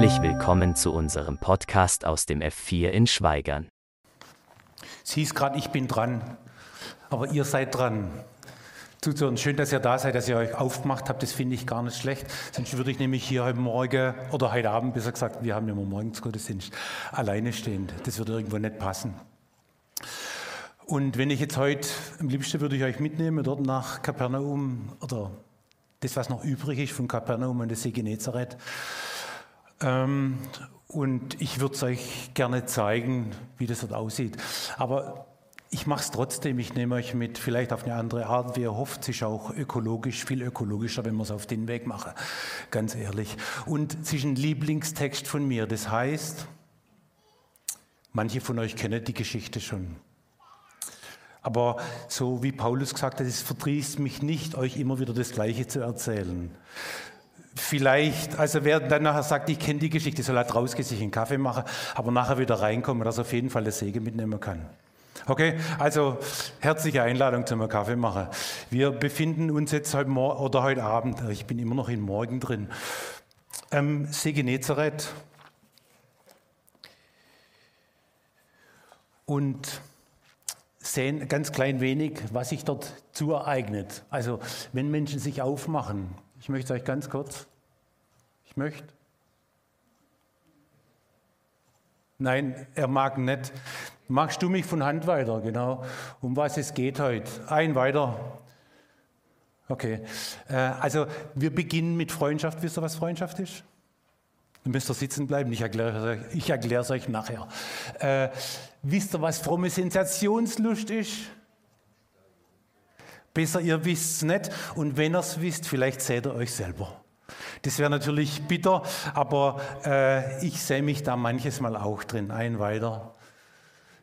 Herzlich willkommen zu unserem Podcast aus dem F4 in Schweigern. Es hieß gerade, ich bin dran, aber ihr seid dran. Zuzuhören. Schön, dass ihr da seid, dass ihr euch aufgemacht habt. Das finde ich gar nicht schlecht. Sonst würde ich nämlich hier heute Morgen oder heute Abend, besser gesagt, wir haben ja immer morgens Gottesdienst, alleine stehen. Das würde irgendwo nicht passen. Und wenn ich jetzt heute, am liebsten würde ich euch mitnehmen, dort nach Kapernaum oder das, was noch übrig ist von Kapernaum und das See Genezareth. Ähm, und ich würde es euch gerne zeigen, wie das dort aussieht. Aber ich mache es trotzdem, ich nehme euch mit, vielleicht auf eine andere Art, wie ihr hofft. Es ist auch ökologisch, viel ökologischer, wenn wir es auf den Weg machen, ganz ehrlich. Und es ist ein Lieblingstext von mir, das heißt, manche von euch kennen die Geschichte schon. Aber so wie Paulus gesagt hat, es verdrießt mich nicht, euch immer wieder das Gleiche zu erzählen. Vielleicht, also wer dann nachher sagt, ich kenne die Geschichte, soll halt rausgehen, sich einen Kaffee machen, aber nachher wieder reinkommen, dass er auf jeden Fall das Segen mitnehmen kann. Okay, also herzliche Einladung zum Kaffee machen. Wir befinden uns jetzt heute Morgen oder heute Abend, ich bin immer noch in Morgen drin, am See Genezareth. Und sehen ganz klein wenig, was sich dort zu ereignet. Also wenn Menschen sich aufmachen, ich möchte es euch ganz kurz, ich möchte. Nein, er mag nicht. Magst du mich von Hand weiter, genau, um was es geht heute? Ein weiter. Okay, äh, also wir beginnen mit Freundschaft. Wisst ihr, was Freundschaft ist? Dann müsst ihr sitzen bleiben, ich erkläre, ich erkläre es euch nachher. Äh, wisst ihr, was fromme Sensationslust ist? Besser, ihr wisst es nicht. Und wenn ihr es wisst, vielleicht seht ihr euch selber. Das wäre natürlich bitter, aber äh, ich sehe mich da manches Mal auch drin. Ein weiter.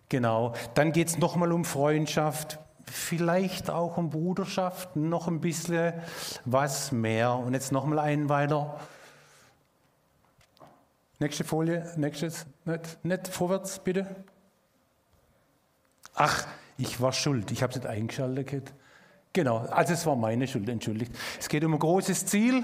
Genau. Dann geht es nochmal um Freundschaft, vielleicht auch um Bruderschaft, noch ein bisschen was mehr. Und jetzt nochmal ein weiter. Nächste Folie, nächstes, nicht, nicht vorwärts, bitte. Ach, ich war schuld, ich habe es nicht eingeschaltet. Genau, also es war meine Schuld, entschuldigt. Es geht um ein großes Ziel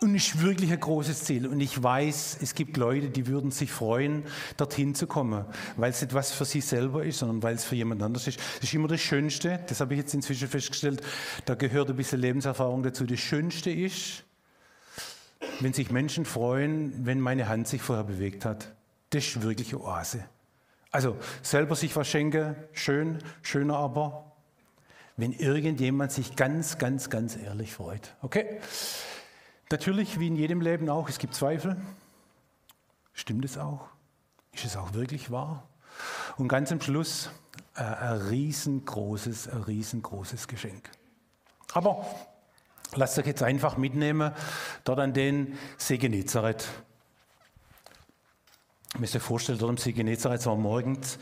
und ist wirklich ein großes Ziel. Und ich weiß, es gibt Leute, die würden sich freuen, dorthin zu kommen, weil es nicht was für sie selber ist, sondern weil es für jemand anders ist. Das ist immer das Schönste, das habe ich jetzt inzwischen festgestellt, da gehört ein bisschen Lebenserfahrung dazu. Das Schönste ist, wenn sich Menschen freuen, wenn meine Hand sich vorher bewegt hat. Das ist wirklich Oase. Also selber sich was schenken, schön, schöner aber, wenn irgendjemand sich ganz, ganz, ganz ehrlich freut. Okay? Natürlich, wie in jedem Leben auch, es gibt Zweifel. Stimmt es auch? Ist es auch wirklich wahr? Und ganz am Schluss äh, ein riesengroßes, ein riesengroßes Geschenk. Aber Lasst euch jetzt einfach mitnehmen, dort an den See Genezareth. Müsst euch vorstellen, dort am See Genezareth war morgens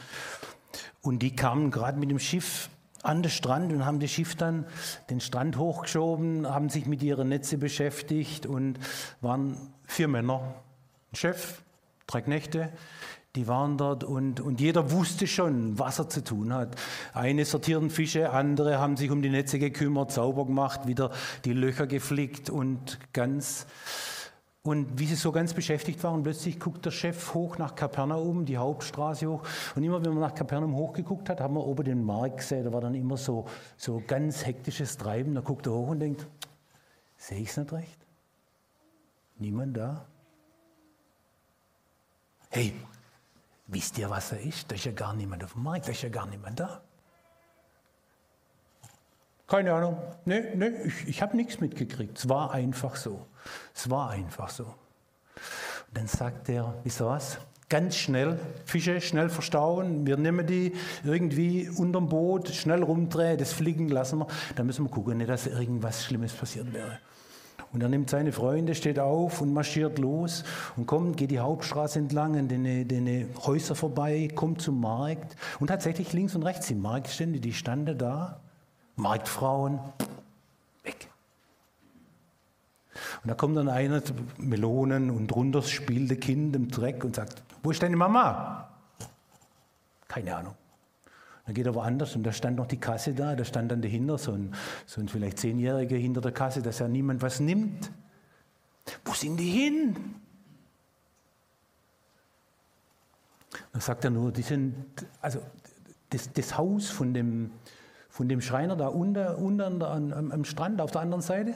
und die kamen gerade mit dem Schiff an den Strand und haben das Schiff dann den Strand hochgeschoben, haben sich mit ihren Netze beschäftigt und waren vier Männer, ein Chef, drei Knechte, die waren dort und, und jeder wusste schon, was er zu tun hat. Eine sortierten Fische, andere haben sich um die Netze gekümmert, sauber gemacht, wieder die Löcher geflickt und ganz. Und wie sie so ganz beschäftigt waren, plötzlich guckt der Chef hoch nach Kapernaum, die Hauptstraße hoch. Und immer wenn man nach Kapernaum hochgeguckt hat, haben wir oben den Markt gesehen. Da war dann immer so, so ganz hektisches Treiben. Da guckt er hoch und denkt, sehe ich es nicht recht? Niemand da? Hey, Wisst ihr, was er ist? Da ist ja gar niemand auf dem Markt, da ist ja gar niemand da. Keine Ahnung. Nee, nee, ich, ich habe nichts mitgekriegt. Es war einfach so. Es war einfach so. Und dann sagt er, ihr was? Ganz schnell, Fische schnell verstauen, wir nehmen die irgendwie unterm Boot, schnell rumdrehen, das fliegen lassen wir. Dann müssen wir gucken, nicht, dass irgendwas Schlimmes passiert wäre. Und er nimmt seine Freunde, steht auf und marschiert los und kommt, geht die Hauptstraße entlang, an den, den Häuser vorbei, kommt zum Markt. Und tatsächlich links und rechts die Marktstände, die standen da. Marktfrauen, weg. Und da kommt dann einer, Melonen, und drunter spielt das Kind im Dreck und sagt, wo ist deine Mama? Keine Ahnung. Dann geht er woanders und da stand noch die Kasse da, da stand dann dahinter so ein, so ein vielleicht Zehnjähriger hinter der Kasse, dass ja niemand was nimmt. Wo sind die hin? Dann sagt er nur, die sind, also das, das Haus von dem, von dem Schreiner da unten, unten am, am Strand auf der anderen Seite,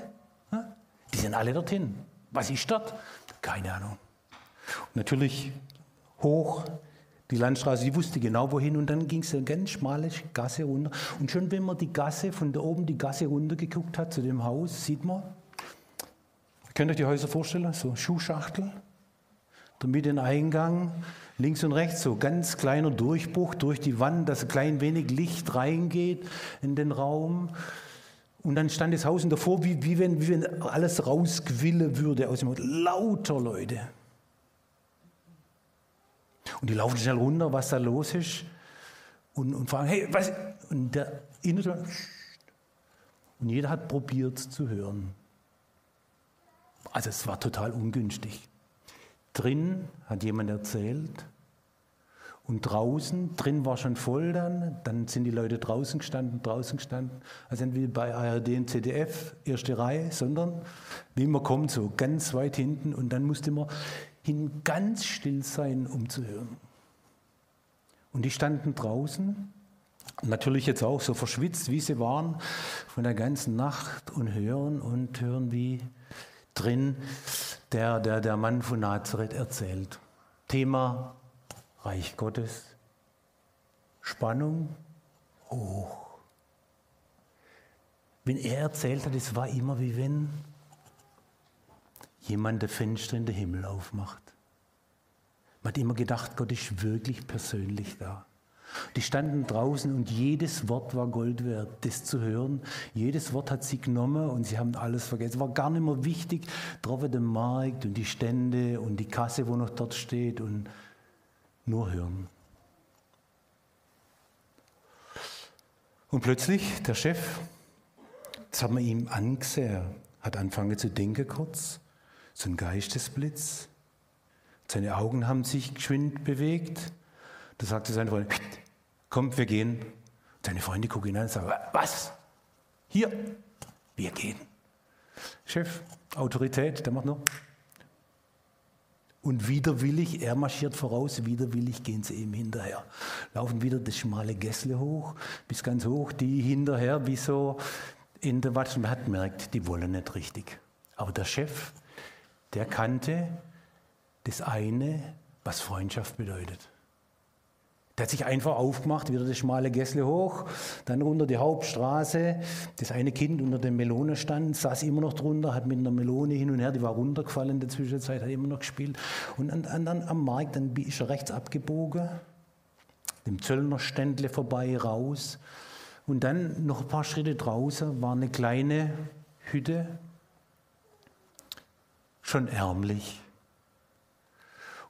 die sind alle dorthin. Was ist dort? Keine Ahnung. Und natürlich hoch die Landstraße, die wusste genau wohin und dann ging es eine ganz schmale Gasse runter. Und schon wenn man die Gasse, von da oben die Gasse runter geguckt hat zu dem Haus, sieht man, könnt ihr euch die Häuser vorstellen, so Schuhschachtel, damit den Eingang, links und rechts so ganz kleiner Durchbruch durch die Wand, dass ein klein wenig Licht reingeht in den Raum. Und dann stand das Haus davor, wie, wie, wenn, wie wenn alles rausquillen würde aus dem Haus. Lauter Leute. Und die laufen schnell runter, was da los ist. Und, und fragen, hey, was? Und der Innere, und jeder hat probiert zu hören. Also es war total ungünstig. Drin hat jemand erzählt und draußen, drin war schon voll dann, dann sind die Leute draußen gestanden, draußen gestanden. Also wie bei ARD und ZDF, erste Reihe, sondern wie man kommt, so ganz weit hinten und dann musste man hin ganz still sein, um zu hören. Und die standen draußen, natürlich jetzt auch so verschwitzt, wie sie waren, von der ganzen Nacht und hören und hören, wie drin der, der, der Mann von Nazareth erzählt. Thema Reich Gottes, Spannung hoch. Wenn er erzählt hat, es war immer wie wenn jemand der Fenster in den Himmel aufmacht. Man hat immer gedacht, Gott ist wirklich persönlich da. Die standen draußen und jedes Wort war Gold wert, das zu hören. Jedes Wort hat sie genommen und sie haben alles vergessen. Es war gar nicht mehr wichtig, drauf der Markt und die Stände und die Kasse, wo noch dort steht und nur hören. Und plötzlich der Chef, das haben wir ihm angesehen, hat angefangen zu denken kurz so ein Geistesblitz. Seine Augen haben sich geschwind bewegt. Da sagte sein Freund, komm, wir gehen. Seine Freunde gucken ihn an und sagen, was? Hier, wir gehen. Chef, Autorität, der macht nur. Und widerwillig, er marschiert voraus, widerwillig gehen sie ihm hinterher. Laufen wieder das schmale Gässle hoch, bis ganz hoch, die hinterher, wie so in der Watsch. Man hat gemerkt, die wollen nicht richtig. Aber der Chef, der kannte das eine, was Freundschaft bedeutet. Der hat sich einfach aufgemacht, wieder das schmale Gässle hoch, dann runter die Hauptstraße. Das eine Kind unter dem Melonenstand saß immer noch drunter, hat mit einer Melone hin und her, die war runtergefallen in der Zwischenzeit, hat immer noch gespielt. Und dann, dann am Markt, dann ist er rechts abgebogen, dem Zöllnerständle vorbei, raus. Und dann noch ein paar Schritte draußen war eine kleine Hütte, schon ärmlich.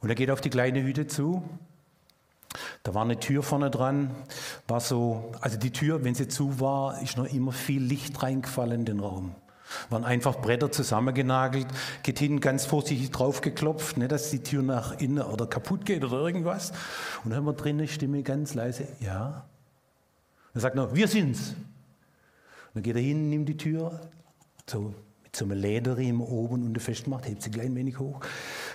Und er geht auf die kleine Hütte zu. Da war eine Tür vorne dran, war so, also die Tür, wenn sie zu war, ist noch immer viel Licht reingefallen in den Raum. Waren einfach Bretter zusammengenagelt, geht hinten ganz vorsichtig draufgeklopft, nicht, dass die Tür nach innen oder kaputt geht oder irgendwas. Und dann haben wir drinnen Stimme ganz leise, ja. Er sagt noch, wir sind's. Und dann geht er hin, nimmt die Tür, so so einem Lederriemen oben und festmacht, hebt sie klein wenig hoch,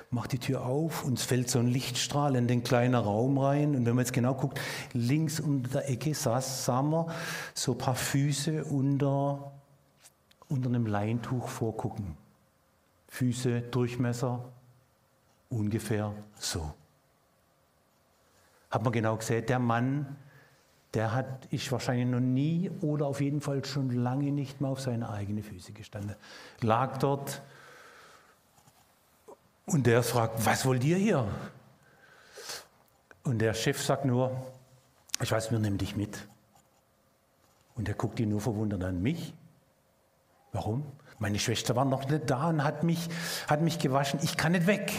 macht die Tür auf und es fällt so ein Lichtstrahl in den kleinen Raum rein. Und wenn man jetzt genau guckt, links unter der Ecke saß, sahen wir so ein paar Füße unter, unter einem Leintuch vorgucken. Füße, Durchmesser, ungefähr so. Hat man genau gesehen, der Mann der hat, ist wahrscheinlich noch nie oder auf jeden Fall schon lange nicht mehr auf seine eigenen Füße gestanden. Lag dort und der fragt, was wollt ihr hier? Und der Chef sagt nur, ich weiß, wir nehmen dich mit. Und er guckt ihn nur verwundert an mich. Warum? Meine Schwester war noch nicht da und hat mich, hat mich gewaschen. Ich kann nicht weg.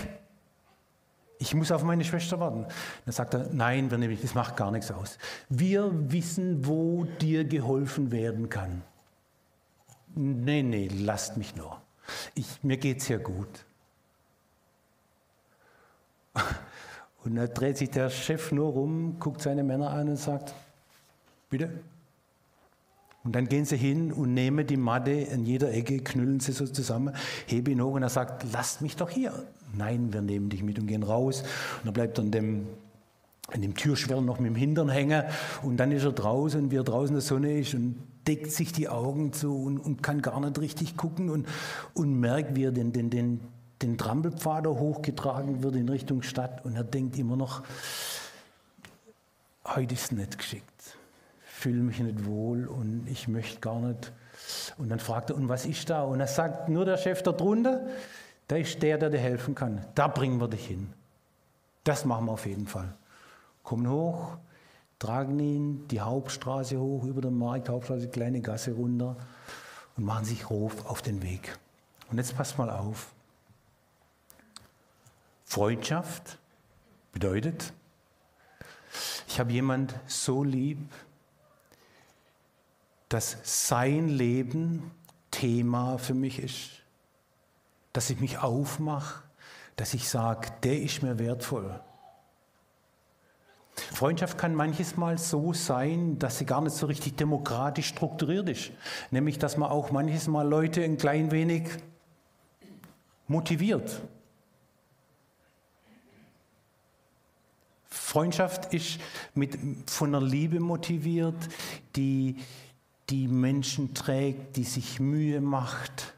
Ich muss auf meine Schwester warten. Dann sagt er, nein, wir nehmen, das macht gar nichts aus. Wir wissen, wo dir geholfen werden kann. Nee, nee, lasst mich nur. Ich, mir geht's ja gut. Und dann dreht sich der Chef nur rum, guckt seine Männer an und sagt, bitte? Und dann gehen sie hin und nehmen die Matte in jeder Ecke, knüllen sie so zusammen, heben ihn hoch und er sagt, lasst mich doch hier. Nein, wir nehmen dich mit und gehen raus. Und er bleibt an dem, an dem Türschwell noch mit dem Hintern hängen und dann ist er draußen und wie er draußen in der Sonne ist und deckt sich die Augen zu und, und kann gar nicht richtig gucken und, und merkt, wie er den, den, den, den Trampelpfad hochgetragen wird in Richtung Stadt und er denkt immer noch, heute ist es nicht geschickt, fühle mich nicht wohl und ich möchte gar nicht. Und dann fragt er, und was ist da? Und er sagt, nur der Chef da drunter, der ist der, der dir helfen kann. Da bringen wir dich hin. Das machen wir auf jeden Fall. Kommen hoch, tragen ihn die Hauptstraße hoch, über den Markt, Hauptstraße, kleine Gasse runter und machen sich Ruf auf den Weg. Und jetzt passt mal auf. Freundschaft bedeutet, ich habe jemand so lieb, dass sein Leben Thema für mich ist, dass ich mich aufmache, dass ich sage, der ist mir wertvoll. Freundschaft kann manches Mal so sein, dass sie gar nicht so richtig demokratisch strukturiert ist. Nämlich, dass man auch manches Mal Leute ein klein wenig motiviert. Freundschaft ist mit, von einer Liebe motiviert, die die Menschen trägt, die sich Mühe macht,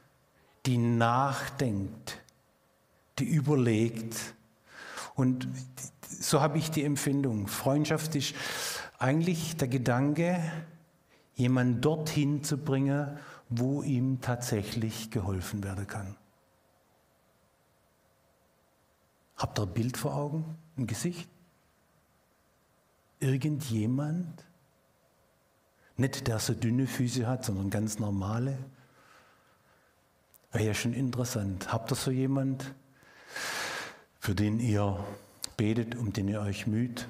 die nachdenkt, die überlegt. Und so habe ich die Empfindung. Freundschaft ist eigentlich der Gedanke, jemanden dorthin zu bringen, wo ihm tatsächlich geholfen werden kann. Habt ihr ein Bild vor Augen, ein Gesicht? Irgendjemand, nicht der so dünne Füße hat, sondern ganz normale. Wäre ja schon interessant. Habt ihr so jemand, für den ihr betet, um den ihr euch müht,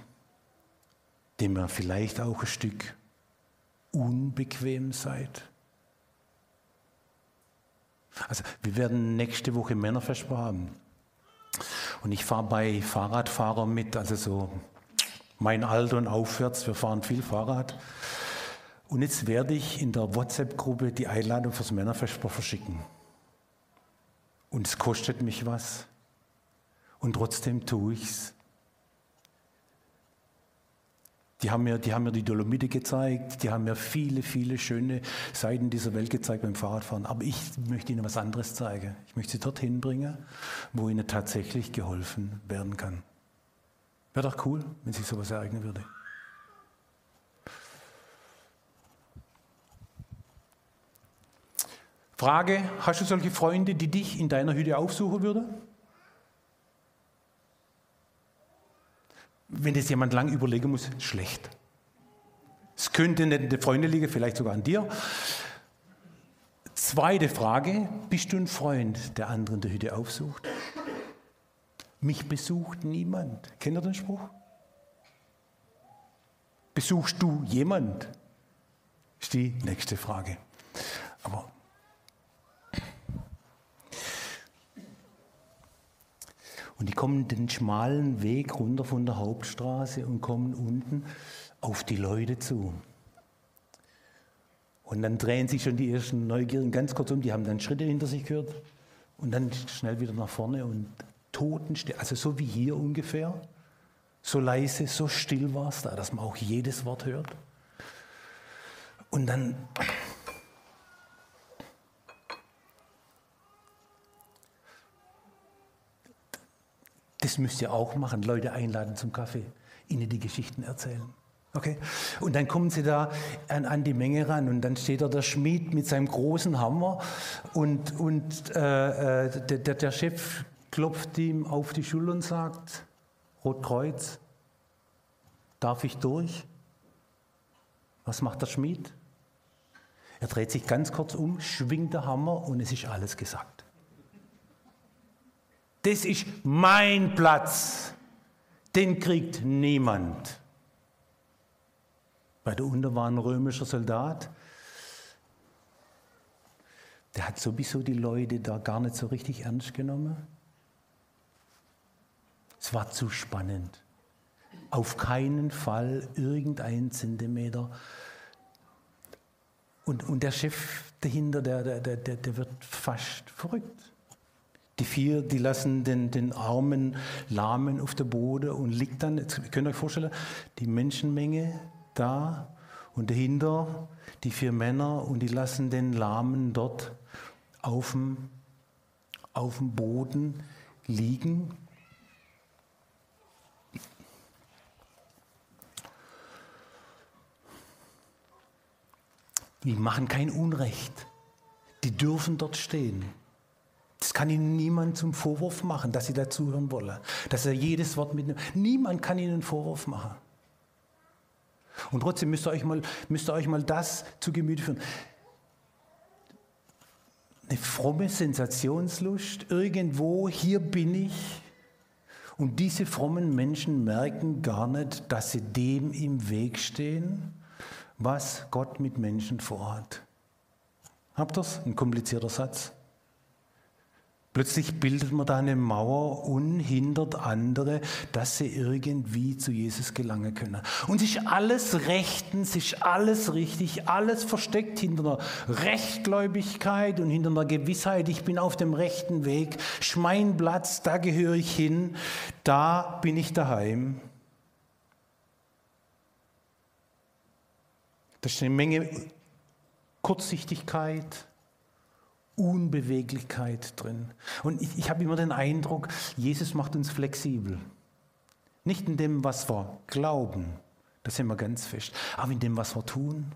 dem ihr vielleicht auch ein Stück unbequem seid? Also wir werden nächste Woche Männerfest haben. Und ich fahre bei Fahrradfahrern mit, also so mein Alter und aufwärts, wir fahren viel Fahrrad. Und jetzt werde ich in der WhatsApp-Gruppe die Einladung fürs Männerfest verschicken. Und es kostet mich was. Und trotzdem tue ich es. Die haben, mir, die haben mir die Dolomite gezeigt, die haben mir viele, viele schöne Seiten dieser Welt gezeigt beim Fahrradfahren. Aber ich möchte ihnen was anderes zeigen. Ich möchte sie dorthin bringen, wo ihnen tatsächlich geholfen werden kann. Wäre doch cool, wenn sich sowas ereignen würde. Frage, hast du solche Freunde, die dich in deiner Hütte aufsuchen würden? Wenn das jemand lang überlegen muss, schlecht. Es könnte nicht an Freunde liegen, vielleicht sogar an dir. Zweite Frage, bist du ein Freund, der anderen der Hütte aufsucht? Mich besucht niemand. Kennt ihr den Spruch? Besuchst du jemand? Ist die nächste Frage. Aber und die kommen den schmalen Weg runter von der Hauptstraße und kommen unten auf die Leute zu. Und dann drehen sich schon die ersten Neugierigen ganz kurz um, die haben dann Schritte hinter sich gehört und dann schnell wieder nach vorne und Totenstille, also so wie hier ungefähr, so leise, so still war es da, dass man auch jedes Wort hört. Und dann Das müsst ihr auch machen, Leute einladen zum Kaffee, ihnen die Geschichten erzählen. Okay? Und dann kommen sie da an, an, die Menge ran und dann steht da der Schmied mit seinem großen Hammer und, und äh, äh der, der Chef klopft ihm auf die Schulter und sagt, Rotkreuz, darf ich durch? Was macht der Schmied? Er dreht sich ganz kurz um, schwingt der Hammer und es ist alles gesagt. Das ist mein Platz. Den kriegt niemand. Bei der unten war ein römischer Soldat, der hat sowieso die Leute da gar nicht so richtig ernst genommen. Es war zu spannend. Auf keinen Fall irgendein Zentimeter. Und, und der Chef dahinter, der, der, der, der wird fast verrückt. Die vier, die lassen den, den armen Lahmen auf der Boden und liegt dann, jetzt könnt ihr euch vorstellen, die Menschenmenge da und dahinter die vier Männer und die lassen den Lahmen dort auf dem, auf dem Boden liegen. Die machen kein Unrecht. Die dürfen dort stehen. Das kann Ihnen niemand zum Vorwurf machen, dass Sie dazuhören wollen, dass er jedes Wort mitnimmt. Niemand kann Ihnen einen Vorwurf machen. Und trotzdem müsst ihr euch mal, müsst ihr euch mal das zu Gemüte führen. Eine fromme Sensationslust, irgendwo, hier bin ich. Und diese frommen Menschen merken gar nicht, dass sie dem im Weg stehen, was Gott mit Menschen vorhat. Habt ihr das? Ein komplizierter Satz. Plötzlich bildet man da eine Mauer und hindert andere, dass sie irgendwie zu Jesus gelangen können. Und sich alles rechtens, sich alles richtig, alles versteckt hinter einer Rechtgläubigkeit und hinter einer Gewissheit, ich bin auf dem rechten Weg, mein Platz, da gehöre ich hin, da bin ich daheim. Das ist eine Menge Kurzsichtigkeit, Unbeweglichkeit drin. Und ich, ich habe immer den Eindruck, Jesus macht uns flexibel. Nicht in dem, was wir glauben, das sind wir ganz fest, aber in dem, was wir tun.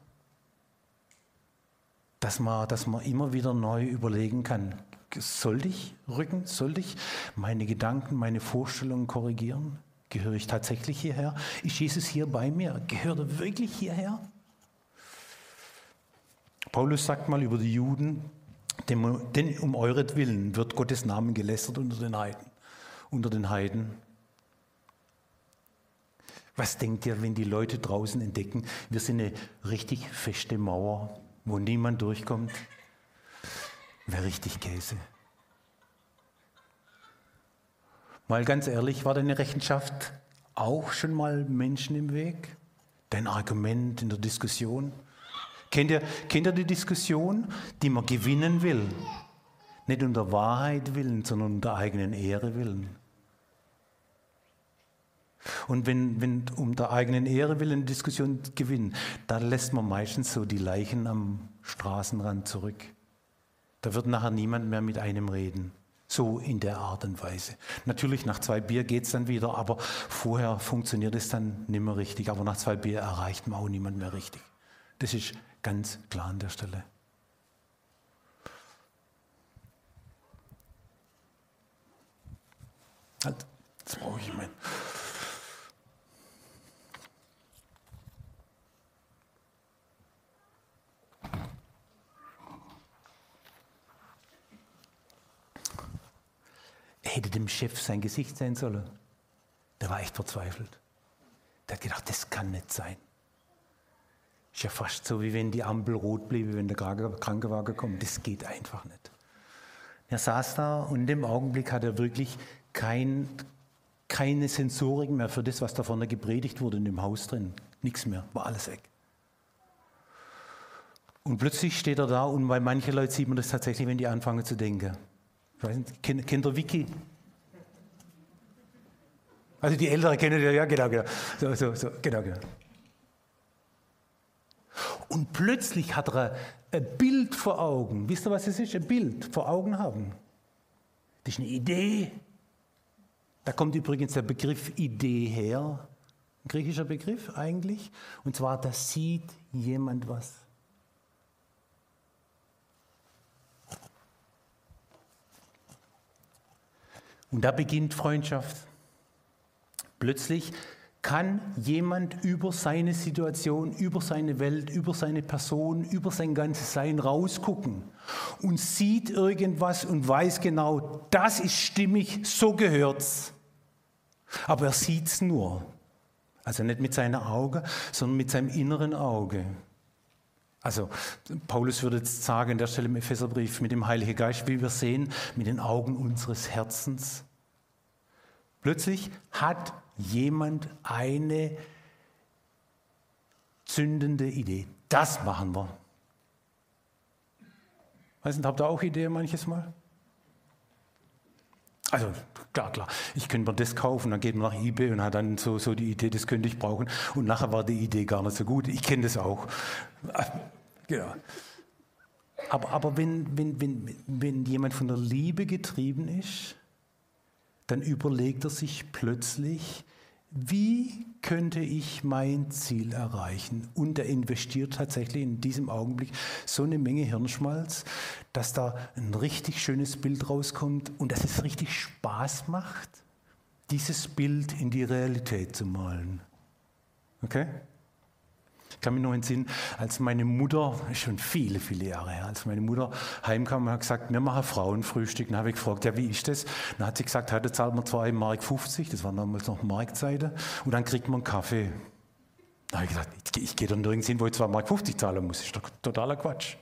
Dass man, dass man immer wieder neu überlegen kann, soll ich rücken, soll ich meine Gedanken, meine Vorstellungen korrigieren? Gehöre ich tatsächlich hierher? Ist Jesus hier bei mir? Gehört er wirklich hierher? Paulus sagt mal über die Juden, denn um euretwillen wird Gottes Namen gelästert unter den Heiden. Unter den Heiden. Was denkt ihr, wenn die Leute draußen entdecken, wir sind eine richtig feste Mauer, wo niemand durchkommt? Wäre richtig Käse. Mal ganz ehrlich, war deine Rechenschaft auch schon mal Menschen im Weg? Dein Argument in der Diskussion? Kennt ihr, kennt ihr die Diskussion, die man gewinnen will? Nicht um der Wahrheit willen, sondern um der eigenen Ehre willen. Und wenn, wenn um der eigenen Ehre willen Diskussion gewinnen, dann lässt man meistens so die Leichen am Straßenrand zurück. Da wird nachher niemand mehr mit einem reden. So in der Art und Weise. Natürlich, nach zwei Bier geht es dann wieder, aber vorher funktioniert es dann nicht mehr richtig. Aber nach zwei Bier erreicht man auch niemand mehr richtig. Das ist Ganz klar an der Stelle. Halt, jetzt brauche ich mein. hätte dem Chef sein Gesicht sein sollen. Der war echt verzweifelt. Der hat gedacht, das kann nicht sein. Ist ja fast so, wie wenn die Ampel rot bliebe, wenn der Krankenwagen kommt. Das geht einfach nicht. Er saß da und dem Augenblick hat er wirklich kein, keine Sensorik mehr für das, was da vorne gepredigt wurde in dem Haus drin. Nichts mehr, war alles weg. Und plötzlich steht er da und bei manchen Leuten sieht man das tatsächlich, wenn die anfangen zu denken. Ich weiß nicht, kennt, kennt ihr Wiki? Also die Älteren kennen ja, ja genau, genau. So, so, so, genau, genau. Und plötzlich hat er ein Bild vor Augen. Wisst ihr, was es ist? Ein Bild vor Augen haben. Das ist eine Idee. Da kommt übrigens der Begriff Idee her. Ein griechischer Begriff eigentlich. Und zwar, da sieht jemand was. Und da beginnt Freundschaft. Plötzlich kann jemand über seine Situation, über seine Welt, über seine Person, über sein ganzes Sein rausgucken und sieht irgendwas und weiß genau, das ist stimmig, so gehört's. Aber er sieht's nur. Also nicht mit seinen Augen, sondern mit seinem inneren Auge. Also Paulus würde jetzt sagen an der Stelle im Epheserbrief mit dem Heiligen Geist, wie wir sehen, mit den Augen unseres Herzens. Plötzlich hat jemand eine zündende Idee. Das machen wir. Weiß nicht, habt ihr auch Ideen manches Mal? Also klar, klar, ich könnte mir das kaufen, dann geht man nach eBay und hat dann so, so die Idee, das könnte ich brauchen. Und nachher war die Idee gar nicht so gut. Ich kenne das auch. Genau. Aber, aber wenn, wenn, wenn, wenn jemand von der Liebe getrieben ist, dann überlegt er sich plötzlich, wie könnte ich mein Ziel erreichen? Und er investiert tatsächlich in diesem Augenblick so eine Menge Hirnschmalz, dass da ein richtig schönes Bild rauskommt und dass es richtig Spaß macht, dieses Bild in die Realität zu malen. Okay? Ich kann mich noch entsinnen, als meine Mutter, schon viele, viele Jahre her, als meine Mutter heimkam und hat gesagt, wir machen Frauenfrühstück. Dann habe ich gefragt, ja, wie ist das? Dann hat sie gesagt, heute zahlt man 2,50 Mark, 50, das war damals noch Marktseite, und dann kriegt man einen Kaffee. Da habe ich gesagt, ich, ich gehe doch nirgends hin, wo ich 2,50 Mark 50 zahlen muss. Das ist doch totaler Quatsch.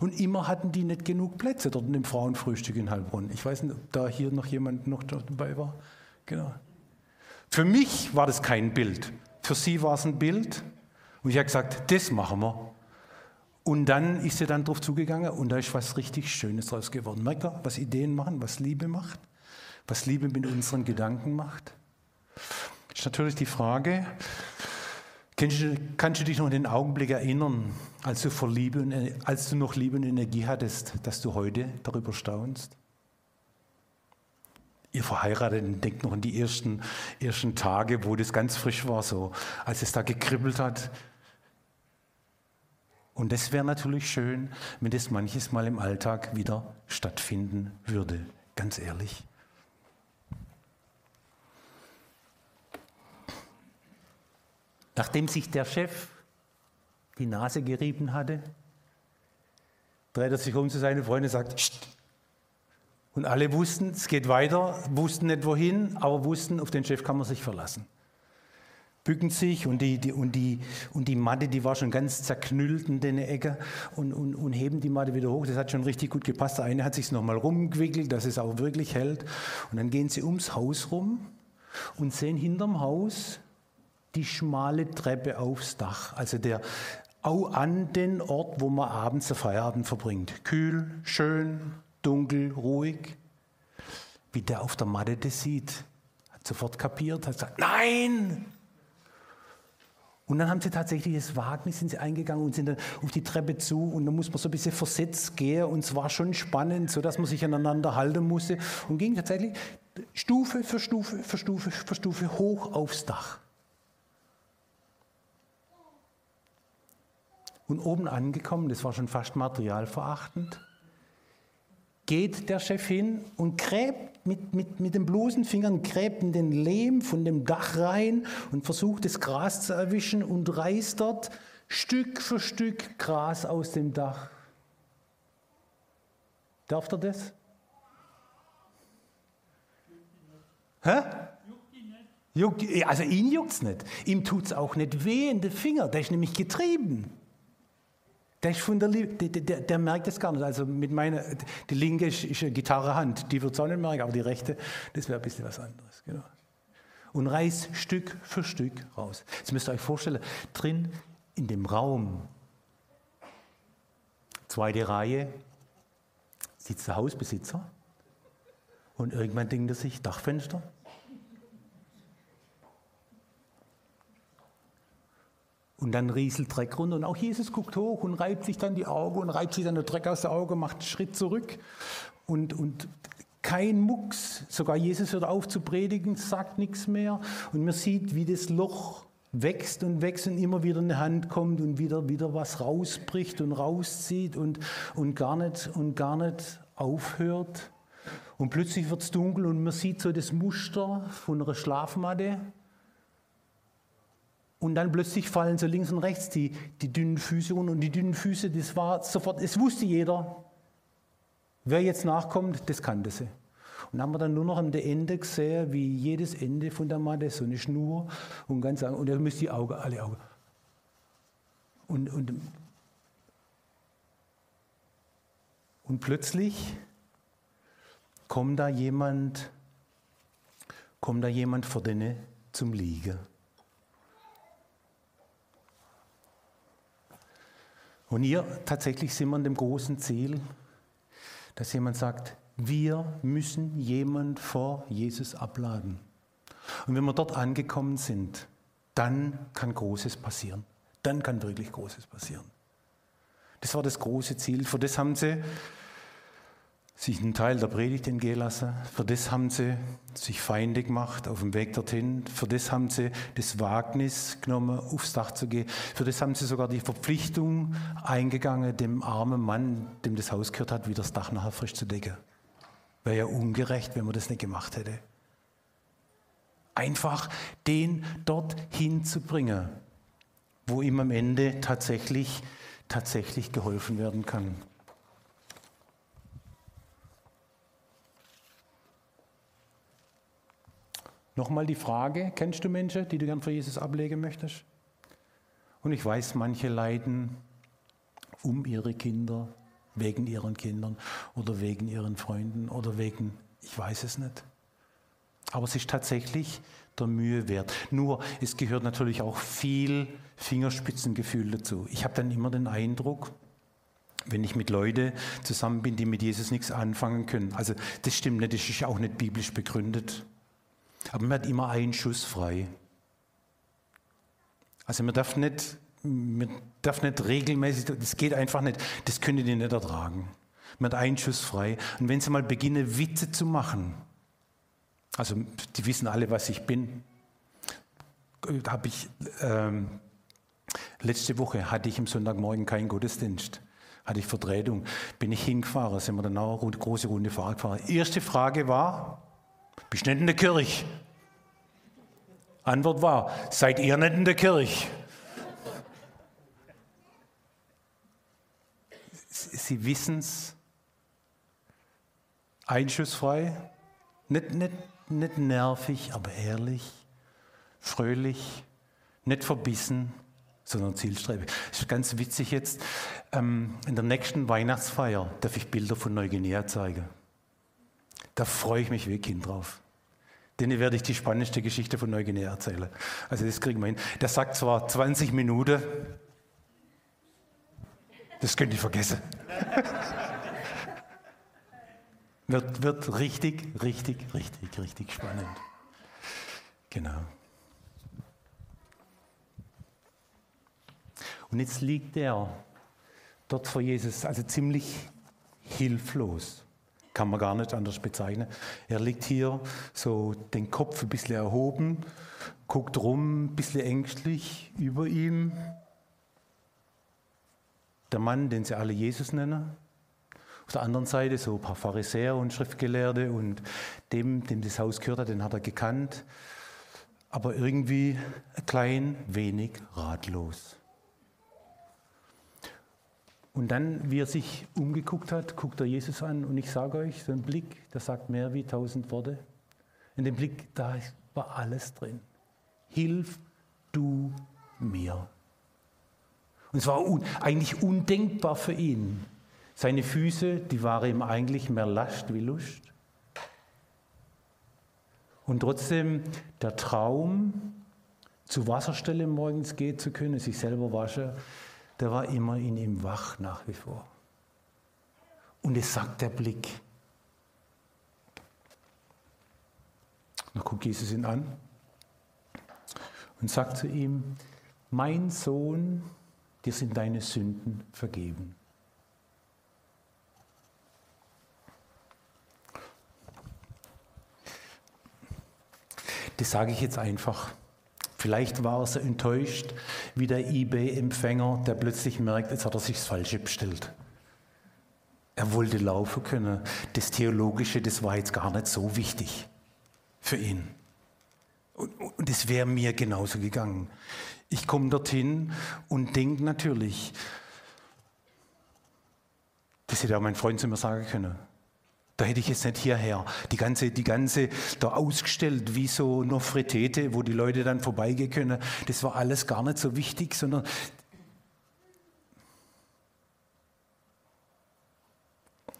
Und immer hatten die nicht genug Plätze dort in dem Frauenfrühstück in Heilbronn. Ich weiß nicht, ob da hier noch jemand noch dabei war. Genau. Für mich war das kein Bild. Für sie war es ein Bild. Und ich habe gesagt, das machen wir. Und dann ist sie dann drauf zugegangen und da ist was richtig Schönes draus geworden. Merkt ihr, was Ideen machen, was Liebe macht, was Liebe mit unseren Gedanken macht? Ist natürlich die Frage, kannst du, kannst du dich noch an den Augenblick erinnern, als du, vor Liebe und, als du noch Liebe und Energie hattest, dass du heute darüber staunst? Ihr Verheirateten denkt noch an die ersten, ersten Tage, wo das ganz frisch war, so als es da gekribbelt hat, und es wäre natürlich schön, wenn das manches Mal im Alltag wieder stattfinden würde, ganz ehrlich. Nachdem sich der Chef die Nase gerieben hatte, dreht er sich um zu seinen Freunden und sagt, und alle wussten, es geht weiter, wussten nicht wohin, aber wussten, auf den Chef kann man sich verlassen bücken sich und die, die, und, die, und die Matte, die war schon ganz zerknüllt in der Ecke und, und, und heben die Matte wieder hoch. Das hat schon richtig gut gepasst. Der eine hat sich nochmal rumgewickelt, dass es auch wirklich hält. Und dann gehen sie ums Haus rum und sehen hinterm Haus die schmale Treppe aufs Dach. Also der an den Ort, wo man abends den Feierabend verbringt. Kühl, schön, dunkel, ruhig. Wie der auf der Matte das sieht, hat sofort kapiert, hat gesagt, nein, und dann haben sie tatsächlich das Wagnis, sind sie eingegangen und sind dann auf die Treppe zu. Und dann muss man so ein bisschen versetzt gehen. Und es war schon spannend, so dass man sich aneinander halten musste. Und ging tatsächlich Stufe für Stufe für Stufe für Stufe hoch aufs Dach. Und oben angekommen, das war schon fast materialverachtend, geht der Chef hin und gräbt mit, mit, mit den bloßen Fingern, gräbt in den Lehm von dem Dach rein und versucht das Gras zu erwischen und reißt dort Stück für Stück Gras aus dem Dach. Darf er das? Hä? Juckt, also ihn juckt es nicht. Ihm tut es auch nicht weh in den Finger. Der ist nämlich getrieben. Der, ist von der, der, der, der, merkt es gar nicht. Also mit meiner, die linke ist, ist eine Gitarrehand, die wird es auch nicht merken, aber die rechte, das wäre ein bisschen was anderes. Genau. Und reißt Stück für Stück raus. Jetzt müsst ihr euch vorstellen, drin in dem Raum, zweite Reihe, sitzt der Hausbesitzer und irgendwann denkt er sich, Dachfenster, Und dann rieselt Dreck runter und auch Jesus guckt hoch und reibt sich dann die Augen und reibt sich dann der Dreck aus der Augen, macht einen Schritt zurück. Und, und kein Mucks, sogar Jesus hört auf zu predigen, sagt nichts mehr. Und man sieht, wie das Loch wächst und wächst und immer wieder eine Hand kommt und wieder, wieder was rausbricht und rauszieht und, und, gar nicht, und gar nicht aufhört. Und plötzlich wird es dunkel und man sieht so das Muster von einer Schlafmatte und dann plötzlich fallen so links und rechts die, die dünnen Füße runter. Und die dünnen Füße, das war sofort, es wusste jeder. Wer jetzt nachkommt, das kannte sie. Und haben wir dann nur noch am Ende gesehen, wie jedes Ende von der Matte, so eine Schnur und ganz und da müsst die Augen, alle Augen. Und, und, und plötzlich kommt da jemand, kommt da jemand vor denen zum Liegen. Und hier tatsächlich sind wir an dem großen Ziel, dass jemand sagt, wir müssen jemand vor Jesus abladen. Und wenn wir dort angekommen sind, dann kann Großes passieren. Dann kann wirklich Großes passieren. Das war das große Ziel. Für das haben sie sich einen Teil der Predigt entgehen lassen. Für das haben sie sich Feinde gemacht auf dem Weg dorthin. Für das haben sie das Wagnis genommen, aufs Dach zu gehen. Für das haben sie sogar die Verpflichtung eingegangen, dem armen Mann, dem das Haus gehört hat, wieder das Dach nachher frisch zu decken. Wäre ja ungerecht, wenn man das nicht gemacht hätte. Einfach den dorthin zu bringen, wo ihm am Ende tatsächlich, tatsächlich geholfen werden kann. Nochmal die Frage, kennst du Menschen, die du gern für Jesus ablegen möchtest? Und ich weiß, manche leiden um ihre Kinder, wegen ihren Kindern oder wegen ihren Freunden oder wegen, ich weiß es nicht. Aber es ist tatsächlich der Mühe wert. Nur, es gehört natürlich auch viel Fingerspitzengefühl dazu. Ich habe dann immer den Eindruck, wenn ich mit Leuten zusammen bin, die mit Jesus nichts anfangen können. Also das stimmt nicht, das ist auch nicht biblisch begründet. Aber man hat immer einen Schuss frei. Also man darf nicht, man darf nicht regelmäßig, das geht einfach nicht, das können die nicht ertragen. Man hat einen Schuss frei. Und wenn sie mal beginnen, Witze zu machen, also die wissen alle, was ich bin, habe ich, ähm, letzte Woche hatte ich am Sonntagmorgen keinen Gottesdienst hatte ich Vertretung, bin ich hingefahren, sind wir dann auch eine große Runde Fahrrad gefahren. Erste Frage war, bist nicht in der Kirche? Antwort war, seid ihr nicht in der Kirche? Sie wissen es, einschussfrei, nicht, nicht, nicht nervig, aber ehrlich, fröhlich, nicht verbissen, sondern zielstrebig. Ist ganz witzig jetzt. Ähm, in der nächsten Weihnachtsfeier darf ich Bilder von Neuguinea zeigen. Da freue ich mich wie Kind drauf. Denen werde ich die spannendste Geschichte von Neuguinea erzählen. Also das kriegen wir hin. Der sagt zwar 20 Minuten, das könnt ihr vergessen. wird, wird richtig, richtig, richtig, richtig spannend. Genau. Und jetzt liegt er dort vor Jesus, also ziemlich hilflos kann man gar nicht anders bezeichnen. Er liegt hier so den Kopf ein bisschen erhoben, guckt rum, ein bisschen ängstlich über ihm. Der Mann, den sie alle Jesus nennen. Auf der anderen Seite so ein paar Pharisäer und Schriftgelehrte und dem, dem das Haus gehört hat, den hat er gekannt, aber irgendwie ein klein wenig ratlos. Und dann, wie er sich umgeguckt hat, guckt er Jesus an und ich sage euch, so ein Blick, der sagt mehr wie tausend Worte. In dem Blick, da war alles drin. Hilf du mir. Und es war un eigentlich undenkbar für ihn. Seine Füße, die waren ihm eigentlich mehr Last wie Lust. Und trotzdem der Traum, zur Wasserstelle morgens gehen zu können, sich selber waschen, der war immer in ihm wach nach wie vor. Und es sagt der Blick. Dann guckt Jesus ihn an und sagt zu ihm, mein Sohn, dir sind deine Sünden vergeben. Das sage ich jetzt einfach. Vielleicht war er so enttäuscht wie der eBay-Empfänger, der plötzlich merkt, jetzt hat er sich das Falsche bestellt. Er wollte laufen können. Das Theologische, das war jetzt gar nicht so wichtig für ihn. Und es wäre mir genauso gegangen. Ich komme dorthin und denke natürlich, das hätte auch mein Freund zu mir sagen können. Da hätte ich jetzt nicht hierher. Die ganze, die ganze, da ausgestellt wie so Nofretete, wo die Leute dann vorbeigehen können. Das war alles gar nicht so wichtig, sondern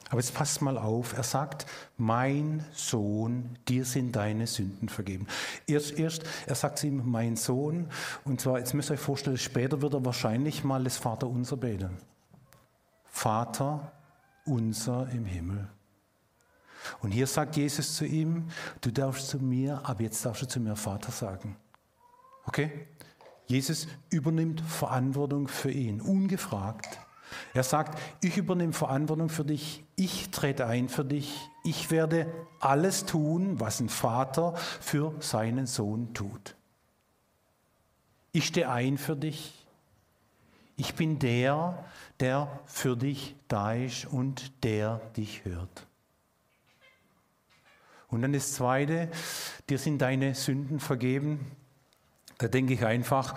Aber jetzt passt mal auf, er sagt, mein Sohn, dir sind deine Sünden vergeben. Erst, erst, er sagt zu ihm, mein Sohn, und zwar, jetzt müsst ihr euch vorstellen, später wird er wahrscheinlich mal das Vaterunser beten. Vater unser im Himmel. Und hier sagt Jesus zu ihm, du darfst zu mir, ab jetzt darfst du zu mir Vater sagen. Okay? Jesus übernimmt Verantwortung für ihn, ungefragt. Er sagt, ich übernehme Verantwortung für dich, ich trete ein für dich, ich werde alles tun, was ein Vater für seinen Sohn tut. Ich stehe ein für dich. Ich bin der, der für dich da ist und der dich hört. Und dann das Zweite, dir sind deine Sünden vergeben. Da denke ich einfach,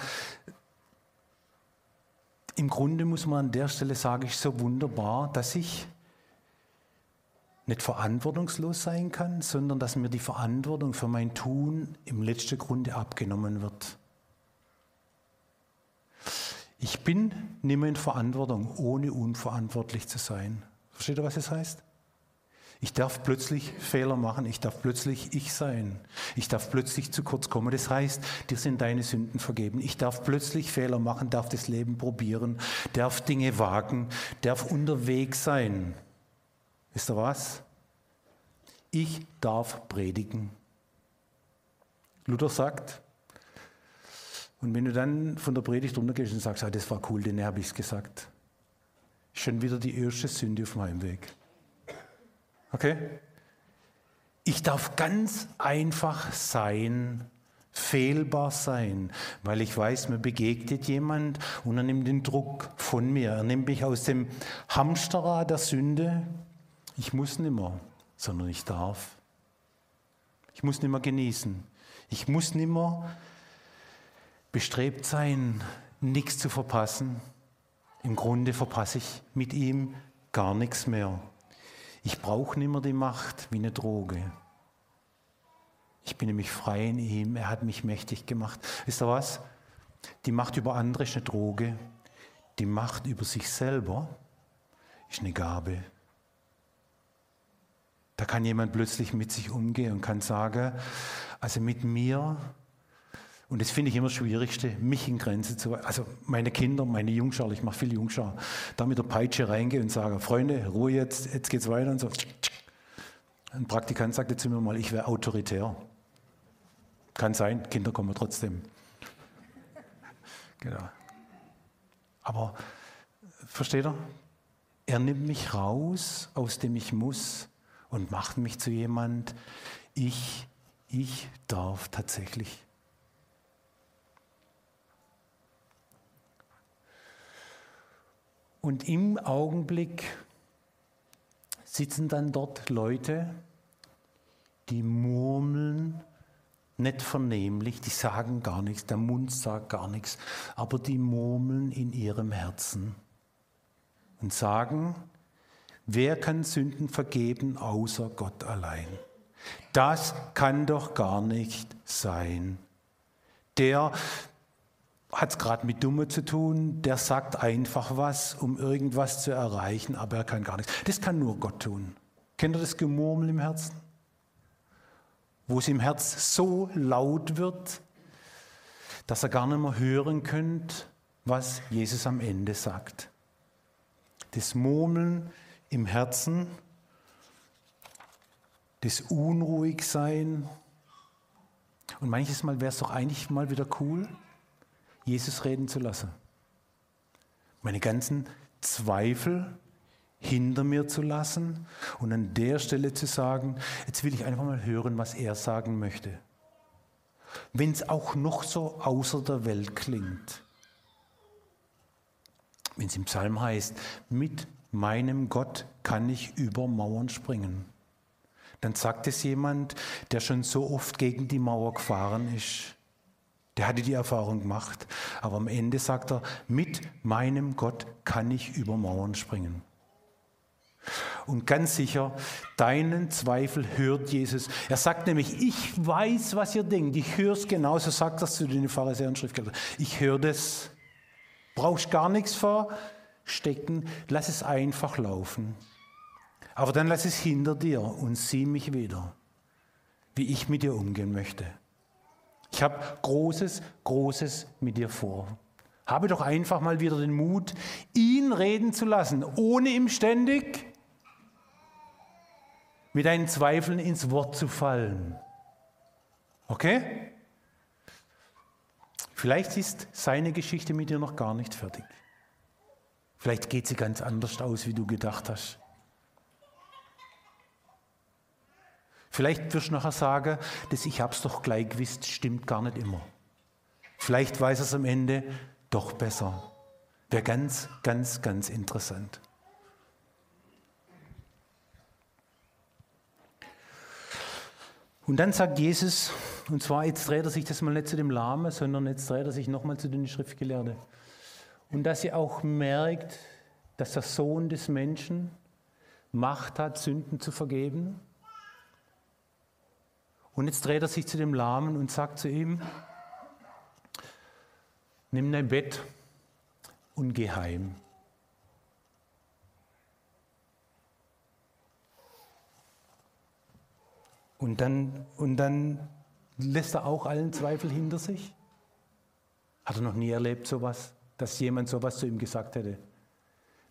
im Grunde muss man an der Stelle sagen, ist so wunderbar, dass ich nicht verantwortungslos sein kann, sondern dass mir die Verantwortung für mein Tun im letzten Grunde abgenommen wird. Ich bin nicht mehr in Verantwortung, ohne unverantwortlich zu sein. Versteht ihr, was das heißt? Ich darf plötzlich Fehler machen, ich darf plötzlich ich sein, ich darf plötzlich zu kurz kommen. Das heißt, dir sind deine Sünden vergeben. Ich darf plötzlich Fehler machen, darf das Leben probieren, darf Dinge wagen, darf unterwegs sein. Wisst ihr was? Ich darf predigen. Luther sagt, und wenn du dann von der Predigt runtergehst und sagst, ah, das war cool, den habe ich es gesagt, schon wieder die erste Sünde auf meinem Weg. Okay? Ich darf ganz einfach sein, fehlbar sein, weil ich weiß, mir begegnet jemand und er nimmt den Druck von mir. Er nimmt mich aus dem Hamsterrad der Sünde. Ich muss nicht mehr, sondern ich darf. Ich muss nicht mehr genießen. Ich muss nicht mehr bestrebt sein, nichts zu verpassen. Im Grunde verpasse ich mit ihm gar nichts mehr. Ich brauche nicht mehr die Macht wie eine Droge. Ich bin nämlich frei in ihm. Er hat mich mächtig gemacht. Wisst ihr was? Die Macht über andere ist eine Droge. Die Macht über sich selber ist eine Gabe. Da kann jemand plötzlich mit sich umgehen und kann sagen, also mit mir und das finde ich immer das Schwierigste, mich in Grenze zu Also meine Kinder, meine Jungschar, ich mache viel Jungschar, da mit der Peitsche reingehen und sage, Freunde, Ruhe jetzt, jetzt geht's weiter und so. Ein Praktikant sagte zu mir mal, ich wäre autoritär. Kann sein, Kinder kommen trotzdem. Genau. Aber versteht ihr? Er nimmt mich raus, aus dem ich muss und macht mich zu jemand, ich, ich darf tatsächlich Und im Augenblick sitzen dann dort Leute, die murmeln, nicht vernehmlich, die sagen gar nichts, der Mund sagt gar nichts, aber die murmeln in ihrem Herzen und sagen, wer kann Sünden vergeben außer Gott allein? Das kann doch gar nicht sein. Der, hat es gerade mit Dumme zu tun, der sagt einfach was, um irgendwas zu erreichen, aber er kann gar nichts. Das kann nur Gott tun. Kennt ihr das Gemurmel im Herzen? Wo es im Herz so laut wird, dass er gar nicht mehr hören könnt, was Jesus am Ende sagt. Das Murmeln im Herzen, das Unruhigsein. Und manches Mal wäre es doch eigentlich mal wieder cool, Jesus reden zu lassen. Meine ganzen Zweifel hinter mir zu lassen und an der Stelle zu sagen, jetzt will ich einfach mal hören, was er sagen möchte. Wenn es auch noch so außer der Welt klingt. Wenn es im Psalm heißt, mit meinem Gott kann ich über Mauern springen. Dann sagt es jemand, der schon so oft gegen die Mauer gefahren ist. Der hatte die Erfahrung gemacht. Aber am Ende sagt er, mit meinem Gott kann ich über Mauern springen. Und ganz sicher, deinen Zweifel hört Jesus. Er sagt nämlich, ich weiß, was ihr denkt. Ich höre es genauso, sagt das zu den Pharisäern Schriftgelehrten. Ich höre das. Brauchst gar nichts verstecken. Lass es einfach laufen. Aber dann lass es hinter dir und sieh mich wieder, wie ich mit dir umgehen möchte. Ich habe Großes, Großes mit dir vor. Habe doch einfach mal wieder den Mut, ihn reden zu lassen, ohne ihm ständig mit deinen Zweifeln ins Wort zu fallen. Okay? Vielleicht ist seine Geschichte mit dir noch gar nicht fertig. Vielleicht geht sie ganz anders aus, wie du gedacht hast. Vielleicht wirst du nachher sagen, dass ich hab's doch gleich gewusst, stimmt gar nicht immer. Vielleicht weiß es am Ende doch besser. Wäre ganz, ganz, ganz interessant. Und dann sagt Jesus, und zwar jetzt dreht er sich das mal nicht zu dem Lahmen, sondern jetzt dreht er sich nochmal zu den Schriftgelehrten. Und dass ihr auch merkt, dass der Sohn des Menschen Macht hat, Sünden zu vergeben. Und jetzt dreht er sich zu dem Lahmen und sagt zu ihm, nimm dein Bett und geh heim. Und dann, und dann lässt er auch allen Zweifel hinter sich. Hat er noch nie erlebt, sowas, dass jemand sowas zu ihm gesagt hätte.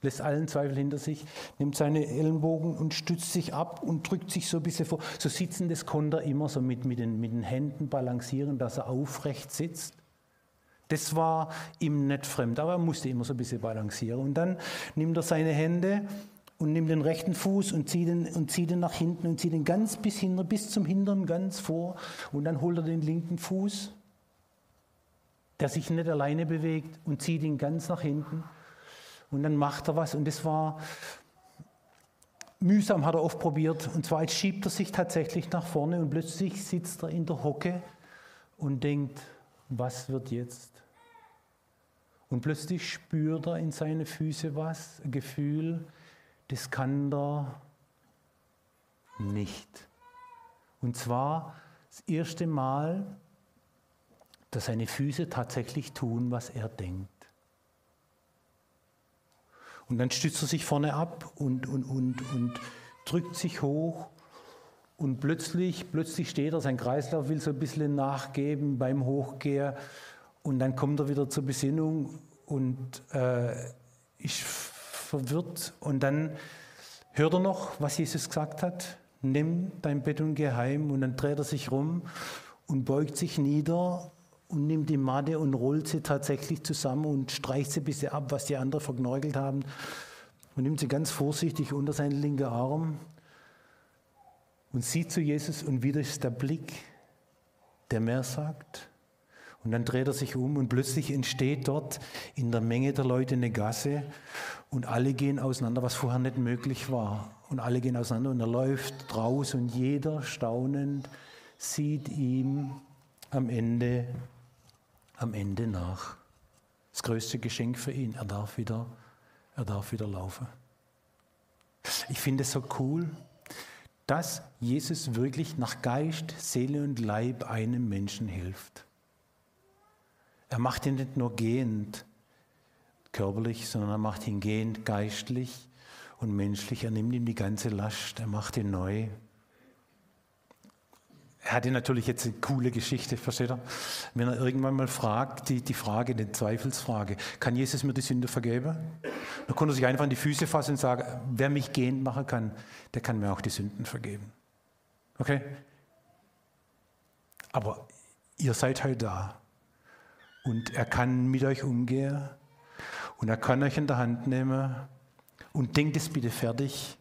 Lässt allen Zweifel hinter sich, nimmt seine Ellenbogen und stützt sich ab und drückt sich so ein bisschen vor. So sitzen, das er immer so mit, mit, den, mit den Händen balancieren, dass er aufrecht sitzt. Das war ihm nicht fremd, aber er musste immer so ein bisschen balancieren. Und dann nimmt er seine Hände und nimmt den rechten Fuß und zieht ihn, und zieht ihn nach hinten und zieht ihn ganz bis, hinter, bis zum Hintern ganz vor. Und dann holt er den linken Fuß, der sich nicht alleine bewegt, und zieht ihn ganz nach hinten. Und dann macht er was. Und das war mühsam, hat er oft probiert. Und zwar jetzt schiebt er sich tatsächlich nach vorne und plötzlich sitzt er in der Hocke und denkt, was wird jetzt? Und plötzlich spürt er in seine Füße was, ein Gefühl, das kann der nicht. Und zwar das erste Mal, dass seine Füße tatsächlich tun, was er denkt. Und dann stützt er sich vorne ab und, und, und, und drückt sich hoch. Und plötzlich, plötzlich steht er, sein Kreislauf will so ein bisschen nachgeben beim Hochgehen. Und dann kommt er wieder zur Besinnung und äh, ich verwirrt. Und dann hört er noch, was Jesus gesagt hat. Nimm dein Bett und geh heim. Und dann dreht er sich rum und beugt sich nieder und nimmt die Matte und rollt sie tatsächlich zusammen und streicht sie ein bisschen ab, was die anderen verknorgelt haben. Und nimmt sie ganz vorsichtig unter seinen linken Arm und sieht zu Jesus und wieder ist der Blick, der mehr sagt. Und dann dreht er sich um und plötzlich entsteht dort in der Menge der Leute eine Gasse und alle gehen auseinander, was vorher nicht möglich war. Und alle gehen auseinander und er läuft raus und jeder staunend sieht ihm am Ende, am Ende nach. Das größte Geschenk für ihn, er darf wieder, er darf wieder laufen. Ich finde es so cool, dass Jesus wirklich nach Geist, Seele und Leib einem Menschen hilft. Er macht ihn nicht nur gehend körperlich, sondern er macht ihn gehend geistlich und menschlich. Er nimmt ihm die ganze Last, er macht ihn neu. Er hatte natürlich jetzt eine coole Geschichte, versteht er? Wenn er irgendwann mal fragt, die, die Frage, die Zweifelsfrage, kann Jesus mir die Sünde vergeben? Dann konnte er sich einfach in die Füße fassen und sagen, wer mich gehend machen kann, der kann mir auch die Sünden vergeben. Okay? Aber ihr seid heute da. Und er kann mit euch umgehen und er kann euch in der Hand nehmen und denkt es bitte fertig.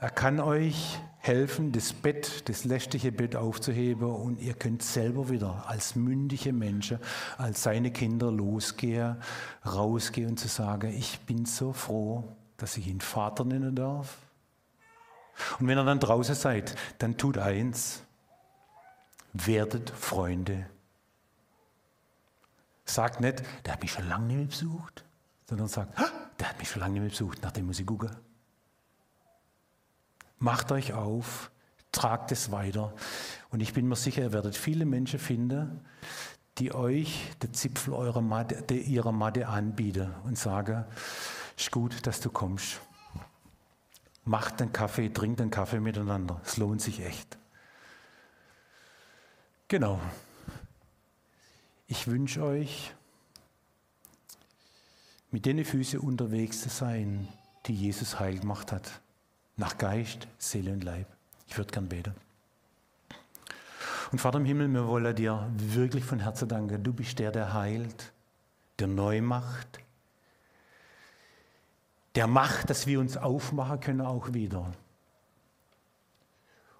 Er kann euch helfen, das Bett, das lästige Bett aufzuheben und ihr könnt selber wieder als mündige Menschen, als seine Kinder losgehen, rausgehen und zu sagen, ich bin so froh, dass ich ihn Vater nennen darf. Und wenn ihr dann draußen seid, dann tut eins, werdet Freunde Sagt nicht, der hat mich schon lange nicht mehr besucht, sondern sagt, der hat mich schon lange nicht mehr besucht, nachdem muss ich gucken. Macht euch auf, tragt es weiter. Und ich bin mir sicher, ihr werdet viele Menschen finden, die euch den Zipfel eurer Matte, ihrer Matte anbieten und sagen, ist gut, dass du kommst. Macht den Kaffee, trinkt den Kaffee miteinander. Es lohnt sich echt. Genau. Ich wünsche euch, mit den Füßen unterwegs zu sein, die Jesus heil gemacht hat. Nach Geist, Seele und Leib. Ich würde gern beten. Und Vater im Himmel, wir wollen dir wirklich von Herzen danken. Du bist der, der heilt, der neu macht, der macht, dass wir uns aufmachen können auch wieder.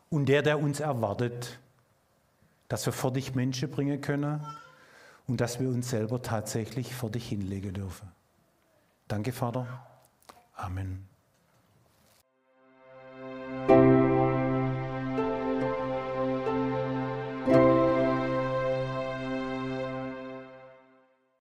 Und der, der uns erwartet, dass wir vor dich Menschen bringen können und dass wir uns selber tatsächlich vor dich hinlegen dürfen. Danke, Vater. Amen.